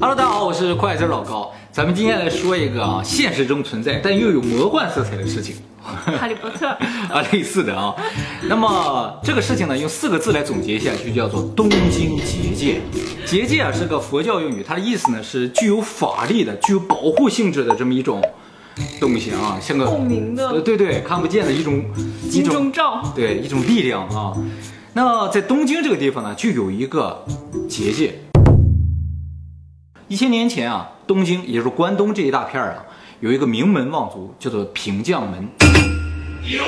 Hello，大家好，我是快字老高。咱们今天来说一个啊，现实中存在但又有魔幻色彩的事情，哈利波特 啊，类似的啊。那么这个事情呢，用四个字来总结一下，就叫做东京结界。结界啊是个佛教用语，它的意思呢是具有法力的、具有保护性质的这么一种东西啊，像个透明的呃，对对，看不见的一种一金种钟罩，对，一种力量啊。那在东京这个地方呢，就有一个结界。一千年前啊，东京也就是关东这一大片儿啊，有一个名门望族，叫做平将门。有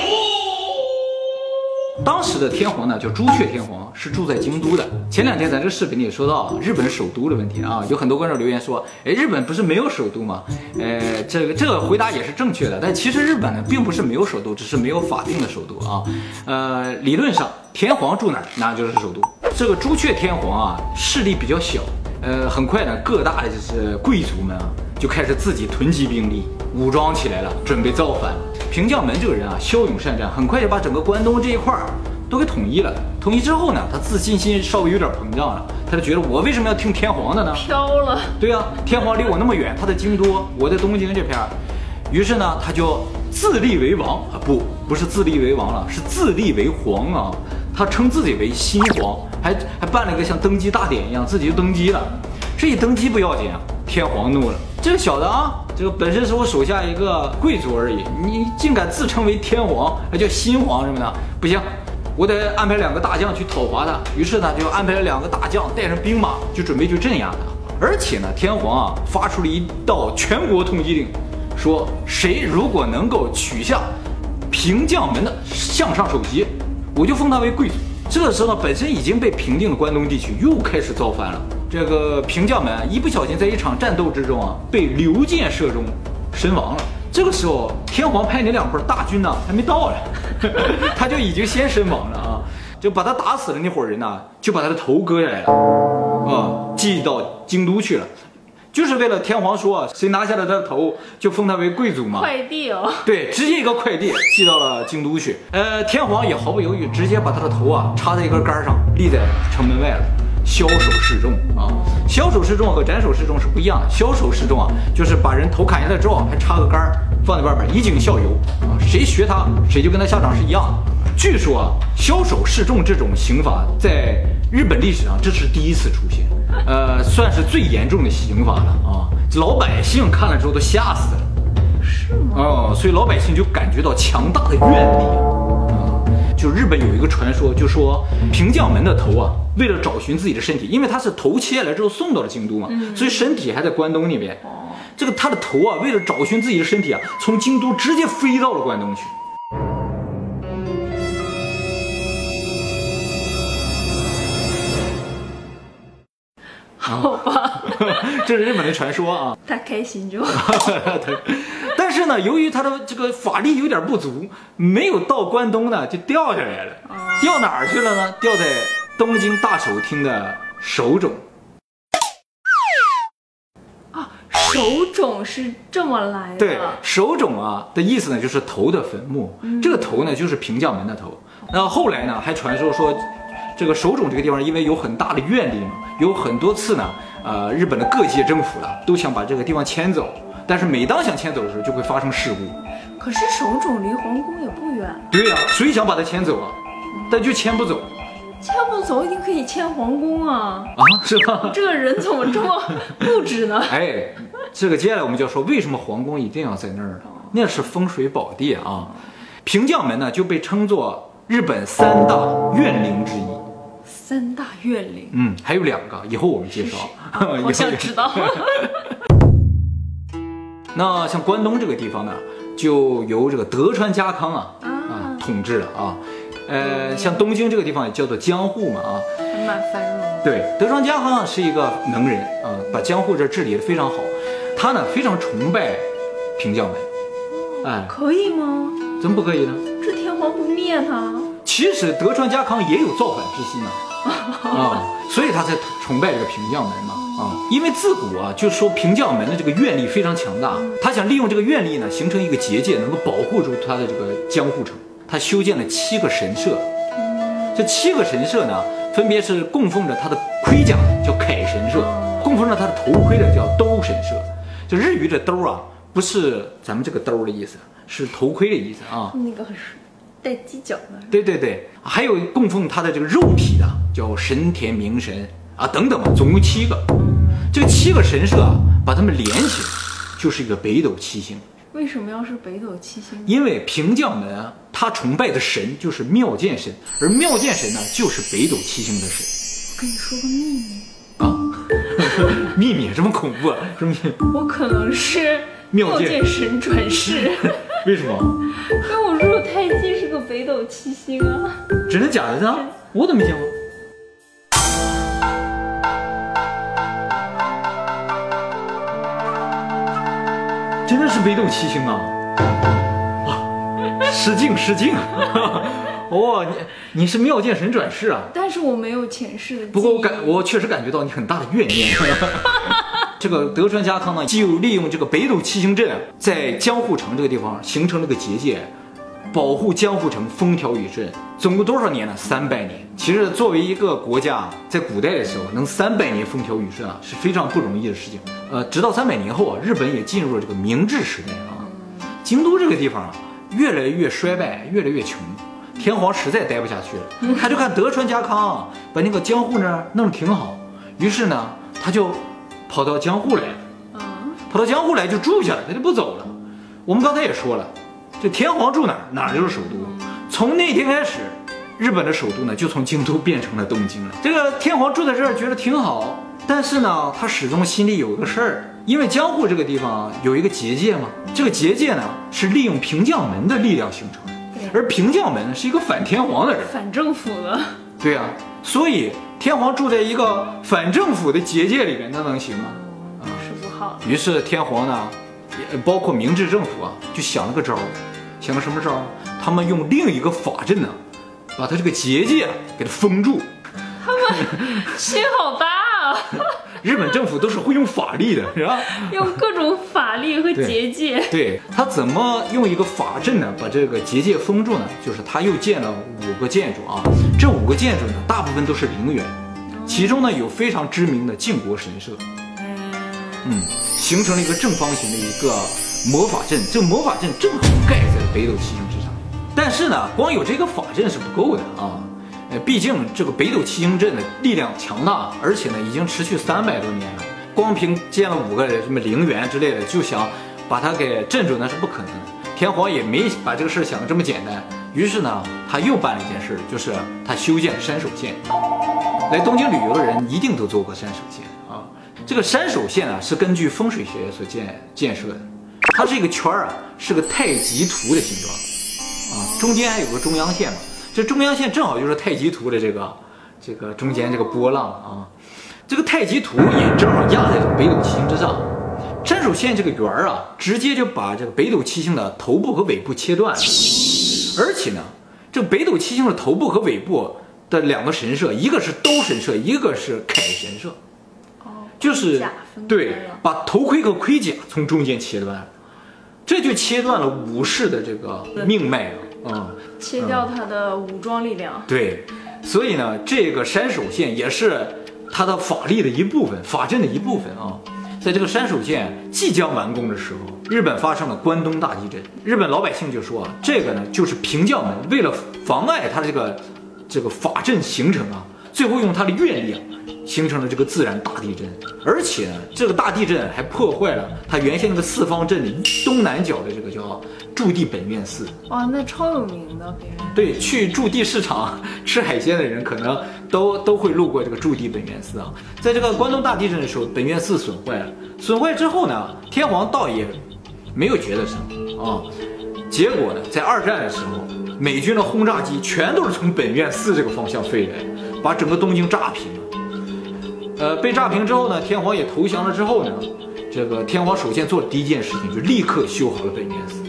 当时的天皇呢，叫朱雀天皇，是住在京都的。前两天咱这个视频里也说到啊日本首都的问题啊，有很多观众留言说，哎，日本不是没有首都吗？呃，这个这个回答也是正确的，但其实日本呢并不是没有首都，只是没有法定的首都啊。呃，理论上天皇住哪儿，那就是首都。这个朱雀天皇啊，势力比较小，呃，很快呢，各大的就是贵族们啊，就开始自己囤积兵力，武装起来了，准备造反。平将门这个人啊，骁勇善战，很快就把整个关东这一块儿都给统一了。统一之后呢，他自信心稍微有点膨胀了，他就觉得我为什么要听天皇的呢？飘了，对啊，天皇离我那么远，他在京都，我在东京这片儿。于是呢，他就自立为王啊，不，不是自立为王了，是自立为皇啊。他称自己为新皇，还还办了一个像登基大典一样，自己就登基了。这一登基不要紧啊，天皇怒了，这个小子啊，这个本身是我手下一个贵族而已，你竟敢自称为天皇，还叫新皇什么的，不行，我得安排两个大将去讨伐他。于是呢，就安排了两个大将带上兵马，就准备去镇压他。而且呢，天皇啊发出了一道全国通缉令，说谁如果能够取下平将门的项上首级，我就封他为贵族。这个时候呢，本身已经被平定的关东地区又开始造反了。这个平将门一不小心在一场战斗之中啊，被刘建射中，身亡了。这个时候，天皇派那两拨大军呢还没到呢，他就已经先身亡了啊！就把他打死的那伙人呢，就把他的头割下来了，啊，寄到京都去了，就是为了天皇说谁拿下了他的头，就封他为贵族嘛。快递哦，对，直接一个快递寄到了京都去。呃，天皇也毫不犹豫，直接把他的头啊插在一根杆上，立在城门外了，枭首示众啊。枭首示众和斩首示众是不一样的。枭首示众啊，就是把人头砍下来之后还插个杆儿放在外边，以儆效尤啊。谁学他，谁就跟他下场是一样的。据说啊，枭首示众这种刑法在日本历史上这是第一次出现，呃，算是最严重的刑罚了啊。老百姓看了之后都吓死了。是吗？哦，所以老百姓就感觉到强大的怨力啊。就日本有一个传说，就说平将门的头啊，为了找寻自己的身体，因为他是头切下来之后送到了京都嘛，所以身体还在关东那边。这个他的头啊，为了找寻自己的身体啊，从京都直接飞到了关东去。好吧，这是日本的传说啊。他开心就好。但是呢，由于他的这个法力有点不足，没有到关东呢，就掉下来了。掉哪儿去了呢？掉在东京大手厅的手冢。啊，手冢是这么来的。对，手冢啊的意思呢，就是头的坟墓。这个头呢，就是平将门的头。那后来呢，还传说说，这个手冢这个地方因为有很大的怨灵，有很多次呢，呃，日本的各界政府呢都想把这个地方迁走，但是每当想迁走的时候，就会发生事故。可是手冢离皇宫也不远，对呀、所以想把它迁走啊，但就迁不走迁不走一定可以迁皇宫啊！啊，是吧？这个人怎么这么固执呢？哎，这个接下来我们就要说，为什么皇宫一定要在那儿呢？那是风水宝地啊。平将门呢就被称作日本三大怨灵之一。三大怨灵，嗯，还有两个，以后我们介绍。以后 好想知道。那像关东这个地方呢，就由这个德川家康啊啊啊统治了啊。呃，像东京这个地方也叫做江户嘛啊。还蛮繁荣的。对，德川家康啊是一个能人啊，把江户这治理的非常好。他呢非常崇拜平将门，哎，可以吗？怎么不可以呢？这天皇不灭他？其实德川家康也有造反之心呢，啊，啊所以他才崇拜这个平将门嘛，啊，因为自古啊，就是说平将门的这个愿力非常强大，他想利用这个愿力呢，形成一个结界，能够保护住他的这个江户城。他修建了七个神社，这七个神社呢，分别是供奉着他的盔甲，叫铠神社，供奉着他的头盔的叫兜神社。就日语这兜啊，不是咱们这个兜的意思，是头盔的意思啊。那个是带犄角的，对对对，还有供奉他的这个肉体的叫神田明神啊，等等吧，总共七个。这七个神社啊，把它们连起来，就是一个北斗七星。为什么要是北斗七星？因为平将门啊，他崇拜的神就是妙见神，而妙见神呢，就是北斗七星的神我跟你说个秘密，啊。秘密这么恐怖啊？什么秘密？我可能是妙见见神转世，为什么？因为我入太记是个北斗七星啊。真的假的呢？我怎么没见过？真的是北斗七星啊！啊，失敬失敬！哦，你你是妙见神转世啊？但是我没有前世的。不过我感我确实感觉到你很大的怨念。这个德川家康呢，就利用这个北斗七星阵，在江户城这个地方形成了个结界，保护江户城风调雨顺。总共多少年呢？三百年。其实作为一个国家，在古代的时候能三百年风调雨顺啊，是非常不容易的事情。呃，直到三百年后啊，日本也进入了这个明治时代啊，京都这个地方啊，越来越衰败，越来越穷。天皇实在待不下去了，他就看德川家康啊把那个江户呢弄得挺好，于是呢，他就跑到江户来跑到江户来就住下了，他就不走了。我们刚才也说了，这天皇住哪儿，哪儿就是首都。从那天开始，日本的首都呢就从京都变成了东京了。这个天皇住在这儿觉得挺好，但是呢，他始终心里有个事儿，因为江户这个地方啊有一个结界嘛，这个结界呢是利用平将门的力量形成的，而平将门是一个反天皇的人。反政府的。对呀、所以天皇住在一个反政府的结界里面，那能行吗？是不好的。于是天皇呢，也包括明治政府啊，就想了个招儿，想个什么招儿？他们用另一个法阵呢，把他这个结界啊给他封住。他们心好大啊！日本政府都是会用法力的，是吧？用各种法力和结界。对他怎么用一个法阵呢，把这个结界封住呢？就是他又建了五个建筑啊，这五个建筑呢，大部分都是陵园，其中呢有非常知名的靖国神社，嗯，嗯，形成了一个正方形的一个魔法阵。这个魔法阵正好盖在北斗七星之上。但是呢，光有这个法阵是不够的啊。呃，毕竟这个北斗七星阵的力量强大，而且呢已经持续三百多年了。光凭建了五个什么陵园之类的，就想把它给镇住，那是不可能的。天皇也没把这个事儿想的这么简单，于是呢，他又办了一件事，就是他修建了山手线。来东京旅游的人一定都坐过山手线啊。这个山手线啊，是根据风水学所建建设的，它是一个圈儿啊，是个太极图的形状啊，中间还有个中央线嘛。这中央线正好就是太极图的这个这个中间这个波浪啊，这个太极图也正好压在这个北斗七星之上。山手线这个圆儿啊，直接就把这个北斗七星的头部和尾部切断了。而且呢，这北斗七星的头部和尾部的两个神社，一个是兜神社，一个是铠神社，哦，就是对，把头盔和盔甲从中间切断了，这就切断了武士的这个命脉啊。嗯，切掉他的武装力量。对，所以呢，这个山手线也是他的法力的一部分，法阵的一部分啊。在这个山手线即将完工的时候，日本发生了关东大地震。日本老百姓就说啊，这个呢就是平将门为了妨碍他这个这个法阵形成啊，最后用他的愿力啊，形成了这个自然大地震。而且呢，这个大地震还破坏了它原先那个四方阵里东南角的这个叫驻地本愿寺。哇，那超有名的，别人。对，去驻地市场吃海鲜的人，可能都都会路过这个驻地本愿寺啊。在这个关东大地震的时候，本愿寺损坏了，损坏之后呢，天皇倒也没有觉得什么啊。结果呢，在二战的时候，美军的轰炸机全都是从本愿寺这个方向飞来，把整个东京炸平了。呃，被炸平之后呢，天皇也投降了之后呢，这个天皇首先做的第一件事情就立刻修好了本愿寺。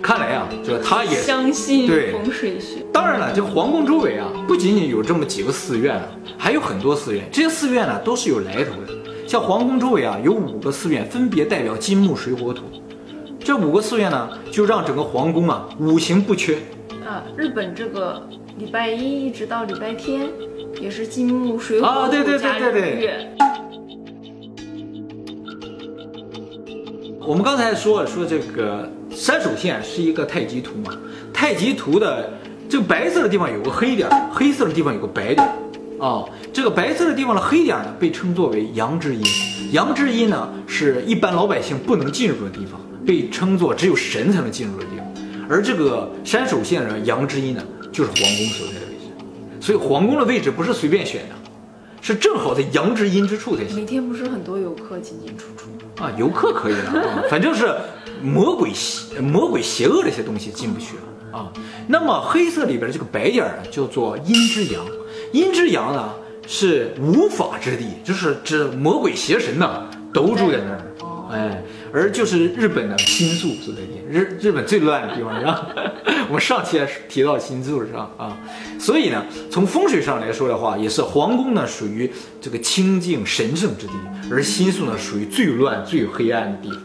看来啊，这个他也相信对风水学。当然了，这个皇宫周围啊，不仅仅有这么几个寺院啊，还有很多寺院。这些寺院呢，都是有来头的。像皇宫周围啊，有五个寺院，分别代表金木水火土。这五个寺院呢，就让整个皇宫啊五行不缺。啊，日本这个礼拜一一直到礼拜天，也是金木水火啊对对土加对对对日月。我们刚才说了，说这个山手线是一个太极图嘛，太极图的这个白色的地方有个黑点，黑色的地方有个白点儿。啊、这个白色的地方的黑点呢，被称作为阳之阴。阳之阴呢，是一般老百姓不能进入的地方，被称作只有神才能进入的地方。而这个山手线的阳之阴呢，就是皇宫所在的。所以皇宫的位置不是随便选的，是正好在阳之阴之处才行。每天不是很多游客进进出出，啊，游客可以了 啊，反正是魔鬼邪魔鬼邪恶这些东西进不去了啊。那么黑色里边的这个白点儿呢，叫做阴之阳，阴之阳呢是无法之地，就是指魔鬼邪神呢都住在那儿。哎，而就是日本的新宿所在地，日日本最乱的地方，是吧？我们上期还提到新宿是吧？啊，所以呢，从风水上来说的话，也是皇宫呢属于这个清净神圣之地，而新宿呢属于最乱最黑暗的地方。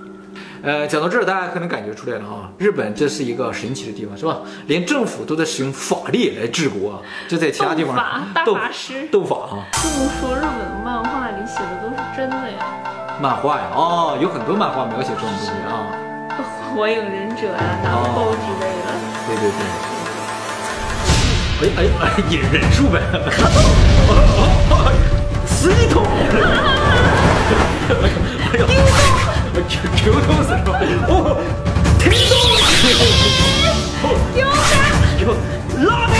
呃，讲到这儿，大家可能感觉出来了啊，日本这是一个神奇的地方，是吧？连政府都在使用法力来治国，这在其他地方斗法大斗法师斗法啊。这么说，日本的漫画里写的都是真的呀，漫画呀，哦，有很多漫画描写这种东西啊。火影忍者呀、然后之类的。对对对。哎哎哎，引忍术呗。死一通。哎呦，球球动死是吧？哦，天动。丢的。拉面。